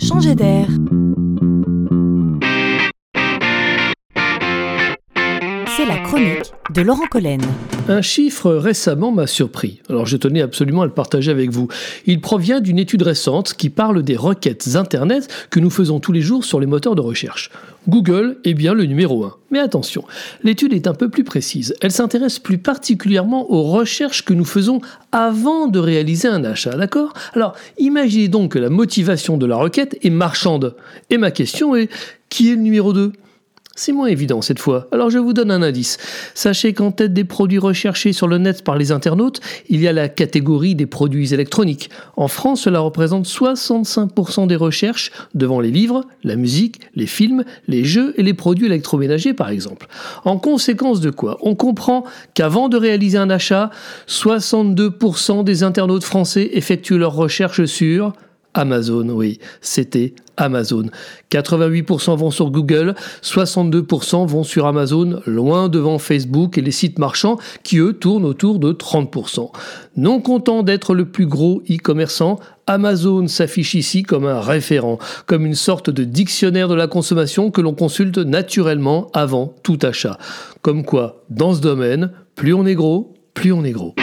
changer d'air. C'est la chronique de Laurent Collen. Un chiffre récemment m'a surpris, alors je tenais absolument à le partager avec vous. Il provient d'une étude récente qui parle des requêtes Internet que nous faisons tous les jours sur les moteurs de recherche. Google est bien le numéro 1. Mais attention, l'étude est un peu plus précise. Elle s'intéresse plus particulièrement aux recherches que nous faisons avant de réaliser un achat, d'accord? Alors, imaginez donc que la motivation de la requête est marchande. Et ma question est, qui est le numéro 2 c'est moins évident cette fois, alors je vous donne un indice. Sachez qu'en tête des produits recherchés sur le net par les internautes, il y a la catégorie des produits électroniques. En France, cela représente 65% des recherches devant les livres, la musique, les films, les jeux et les produits électroménagers par exemple. En conséquence de quoi On comprend qu'avant de réaliser un achat, 62% des internautes français effectuent leurs recherches sur Amazon, oui, c'était Amazon. 88% vont sur Google, 62% vont sur Amazon, loin devant Facebook et les sites marchands qui, eux, tournent autour de 30%. Non content d'être le plus gros e-commerçant, Amazon s'affiche ici comme un référent, comme une sorte de dictionnaire de la consommation que l'on consulte naturellement avant tout achat. Comme quoi, dans ce domaine, plus on est gros, plus on est gros.